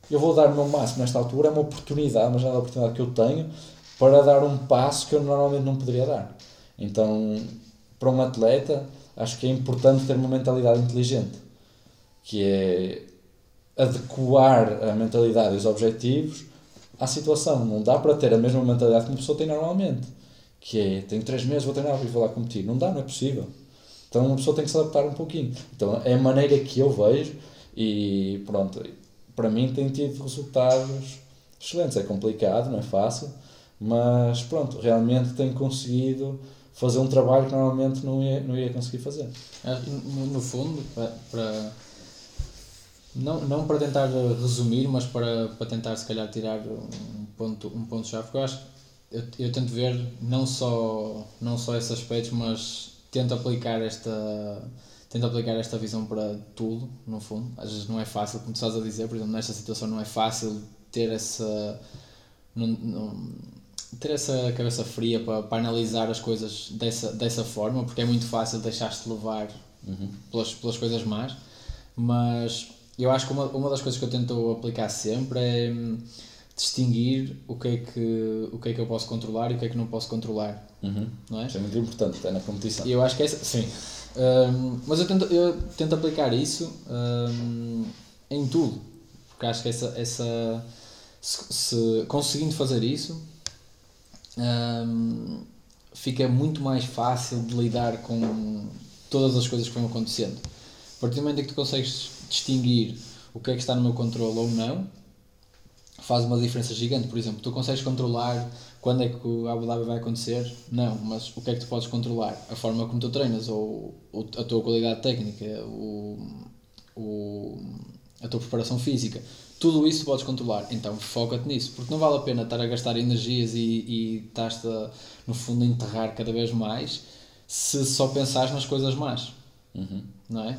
Speaker 2: Eu vou dar o meu máximo nesta altura, é uma oportunidade, mas é a oportunidade que eu tenho para dar um passo que eu normalmente não poderia dar. Então, para um atleta, acho que é importante ter uma mentalidade inteligente, que é adequar a mentalidade e os objetivos à situação. Não dá para ter a mesma mentalidade que uma pessoa tem normalmente, que é, tenho três meses, vou treinar e vou lá competir. Não dá, não é possível. Então uma pessoa tem que se adaptar um pouquinho. Então é a maneira que eu vejo e pronto, para mim tem tido resultados excelentes. É complicado, não é fácil, mas pronto, realmente tenho conseguido fazer um trabalho que normalmente não ia, não ia conseguir fazer.
Speaker 1: É, no, fundo, para, não, não para tentar resumir, mas para, para tentar se calhar tirar um ponto um ponto chave, porque eu acho eu, eu tento ver não só não só esses aspectos, mas tento aplicar esta tento aplicar esta visão para tudo, no fundo. Às vezes não é fácil, como tu estás a dizer, por exemplo, nesta situação não é fácil ter essa não, não, ter essa cabeça fria para, para analisar as coisas dessa, dessa forma, porque é muito fácil deixar-te levar uhum. pelas, pelas coisas más, mas eu acho que uma, uma das coisas que eu tento aplicar sempre é hum, distinguir o que é que, o que, é que eu posso controlar e o que é que não posso controlar.
Speaker 2: Uhum. Não é? Isso é muito importante, está na competição.
Speaker 1: Eu acho que é sim. Um, mas eu tento, eu tento aplicar isso um, em tudo, porque acho que essa, essa se, se conseguindo fazer isso um, fica muito mais fácil de lidar com todas as coisas que vão acontecendo. A partir do momento em que tu consegues distinguir o que é que está no meu controle ou não, faz uma diferença gigante. Por exemplo, tu consegues controlar quando é que o Abu Dhabi vai acontecer? Não, mas o que é que tu podes controlar? A forma como tu treinas, ou, ou a tua qualidade técnica, o, o, a tua preparação física. Tudo isso podes controlar, então foca-te nisso, porque não vale a pena estar a gastar energias e, e estás-te, no fundo, a enterrar cada vez mais se só pensares nas coisas más. Uhum. Não é?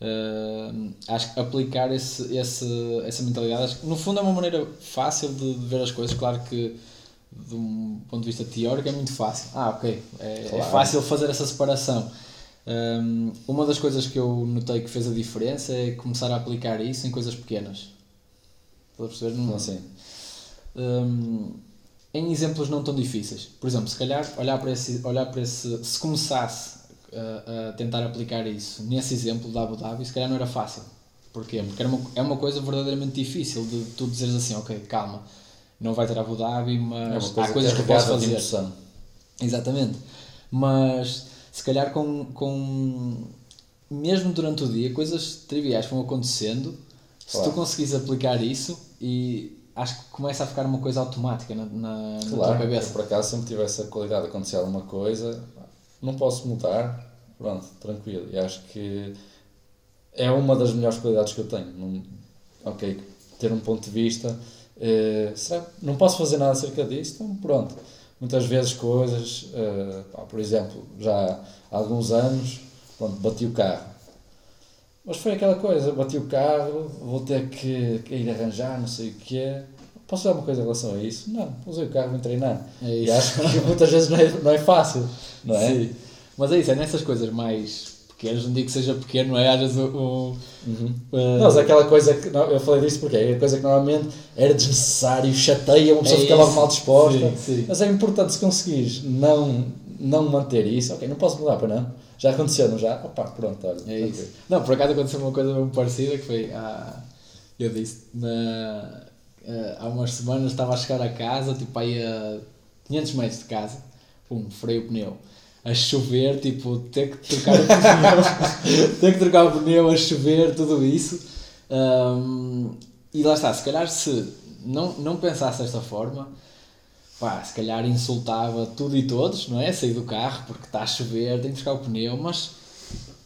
Speaker 1: Uh, acho que aplicar esse, esse, essa mentalidade, acho que, no fundo, é uma maneira fácil de, de ver as coisas. Claro que, de um ponto de vista teórico, é muito fácil. Ah, ok, é, é claro. é fácil fazer essa separação. Um, uma das coisas que eu notei que fez a diferença é começar a aplicar isso em coisas pequenas. Estás a perceber? Não,
Speaker 2: assim.
Speaker 1: Um, em exemplos não tão difíceis. Por exemplo, se calhar olhar para esse, olhar para esse se começasse a, a tentar aplicar isso nesse exemplo da Abu Dhabi, se calhar não era fácil. Porquê? Porque era uma, é uma coisa verdadeiramente difícil de tu dizeres assim, ok, calma, não vai ter Abu Dhabi, mas é coisa há coisas que eu posso fazer. Exatamente. Mas se calhar com, com mesmo durante o dia, coisas triviais vão acontecendo se tu conseguires aplicar isso e acho que começa a ficar uma coisa automática na, na, claro, na tua cabeça.
Speaker 2: Eu, por acaso sempre tive essa qualidade de acontecer alguma coisa, não posso mudar, pronto, tranquilo. E acho que é uma das melhores qualidades que eu tenho. Não, ok, ter um ponto de vista. Eh, será, não posso fazer nada acerca disso? Então, pronto. Muitas vezes coisas, eh, pá, por exemplo, já há alguns anos, pronto, bati o carro mas foi aquela coisa, bati o carro, vou ter que, que ir arranjar, não sei o que é. Posso dar uma coisa em relação a isso? Não, usei o carro, vim treinar. É e acho que muitas vezes não é, não é fácil, não é? Sim.
Speaker 1: Mas é isso, é nessas coisas mais pequenos, não digo que seja pequeno, não é? Às vezes o. o
Speaker 2: uhum. uh, não, mas é aquela coisa que. Não, eu falei disso porque é a coisa que normalmente era desnecessário, chateia, uma pessoa é fica logo mal disposta. Sim, sim. Mas é importante se conseguires não, não manter isso, ok, não posso mudar para não. Já aconteceu, não já? Opa, pronto, olha.
Speaker 1: É isso. Não, por acaso aconteceu uma coisa muito parecida que foi. Ah, eu disse, na, uh, há umas semanas estava a chegar a casa, tipo aí a 500 metros de casa, pum, freio o pneu a chover, tipo, ter que trocar o pneu, ter que trocar o pneu, a chover, tudo isso. Um, e lá está, se calhar se não, não pensasse desta forma, pá, se calhar insultava tudo e todos, não é? Sair do carro porque está a chover, tem que trocar o pneu, mas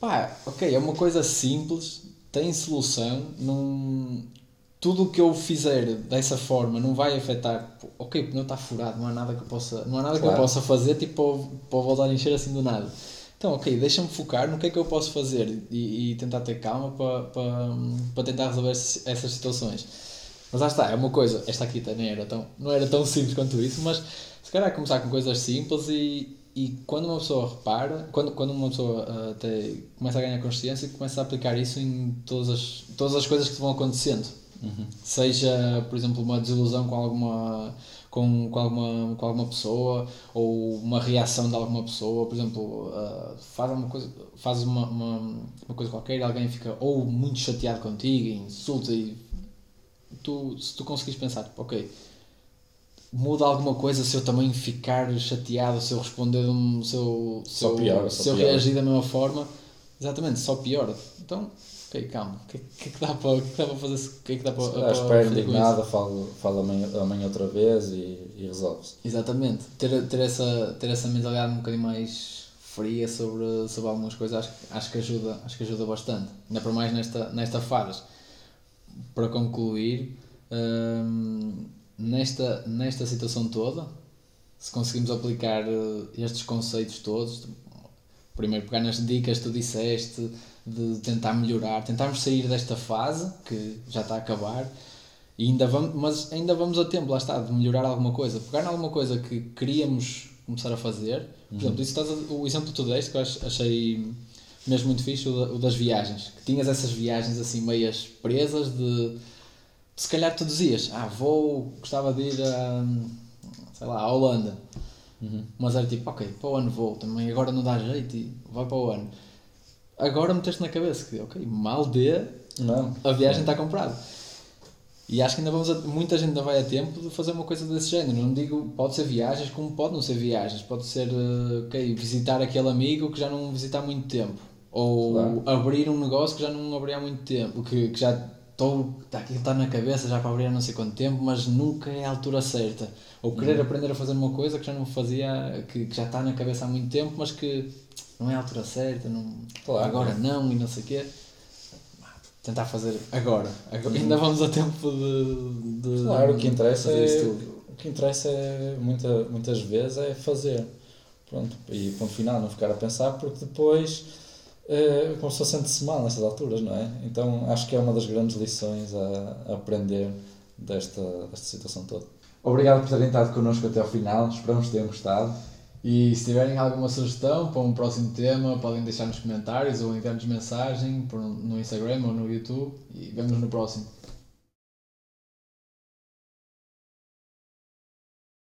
Speaker 1: pá, ok, é uma coisa simples, tem solução, não, tudo o que eu fizer dessa forma não vai afetar. Ok, o pneu está furado, não há nada que eu possa, não há nada claro. que eu possa fazer tipo, para, voltar a encher assim do nada. Então, ok, deixa-me focar no que é que eu posso fazer e, e tentar ter calma para, para, para tentar resolver essas situações. Mas lá está, é uma coisa, esta aqui nem era tão, não era tão simples quanto isso, mas se calhar começar com coisas simples e, e quando uma pessoa repara, quando, quando uma pessoa uh, até começa a ganhar consciência e começa a aplicar isso em todas as, todas as coisas que vão acontecendo Uhum. Seja, por exemplo, uma desilusão com alguma, com, com, alguma, com alguma pessoa ou uma reação de alguma pessoa, por exemplo, uh, faz uma coisa, faz uma, uma, uma, coisa qualquer e alguém fica ou muito chateado contigo, insulta e tu, se tu conseguires pensar, ok, muda alguma coisa se eu também ficar chateado, se eu responder, se eu, se eu, pior, se eu reagir da mesma forma, exatamente, só pior. Então, Ok, calma. O que, que, é que dá para, o que, é que dá para fazer? O que é que dá para,
Speaker 2: para espera indignada, fala, fala amanhã, amanhã outra vez e, e resolve-se.
Speaker 1: Exatamente. Ter, ter, essa, ter essa mentalidade um bocadinho mais fria sobre, sobre algumas coisas acho, acho, que ajuda, acho que ajuda bastante. Ainda para mais nesta, nesta fase. Para concluir, hum, nesta, nesta situação toda, se conseguimos aplicar eh, estes conceitos todos, primeiro pegar nas dicas que tu disseste, de tentar melhorar, tentarmos sair desta fase que já está a acabar. E ainda vamos, mas ainda vamos a tempo, lá está, de melhorar alguma coisa. Pegar em alguma coisa que queríamos começar a fazer. Por uhum. exemplo, isso estás a, o exemplo que tu deste, que eu achei mesmo muito fixe, o, o das viagens. Que tinhas essas viagens assim meias presas de, de se calhar tu dizias, ah, vou, gostava de ir a, sei lá, à Holanda. Uhum. Mas era tipo, ok, para o ano vou, também agora não dá jeito e vai para o ano agora meteste na cabeça que, ok, mal dê, não. a viagem está comprada. E acho que ainda vamos a, muita gente ainda vai a tempo de fazer uma coisa desse género. Não digo, pode ser viagens, como pode não ser viagens. Pode ser, uh, ok, visitar aquele amigo que já não visita há muito tempo. Ou claro. abrir um negócio que já não abri há muito tempo. Que, que já estou, está aqui está na cabeça já para abrir há não sei quanto tempo, mas nunca é a altura certa. Ou querer uhum. aprender a fazer uma coisa que já não fazia, que, que já está na cabeça há muito tempo, mas que não é a altura certa, não, claro. agora não e não sei o quê. Tentar fazer agora. agora ainda vamos a tempo de. de
Speaker 2: claro, o que interessa é. O que interessa é muita, muitas vezes é fazer. Pronto, e ponto final, não ficar a pensar, porque depois é, como se fosse de mal nessas alturas, não é? Então acho que é uma das grandes lições a, a aprender desta, desta situação toda.
Speaker 1: Obrigado por terem estado connosco até ao final, esperamos que tenham gostado. E se tiverem alguma sugestão para um próximo tema, podem deixar nos comentários ou enviar-nos mensagem no Instagram ou no YouTube e vemos no próximo.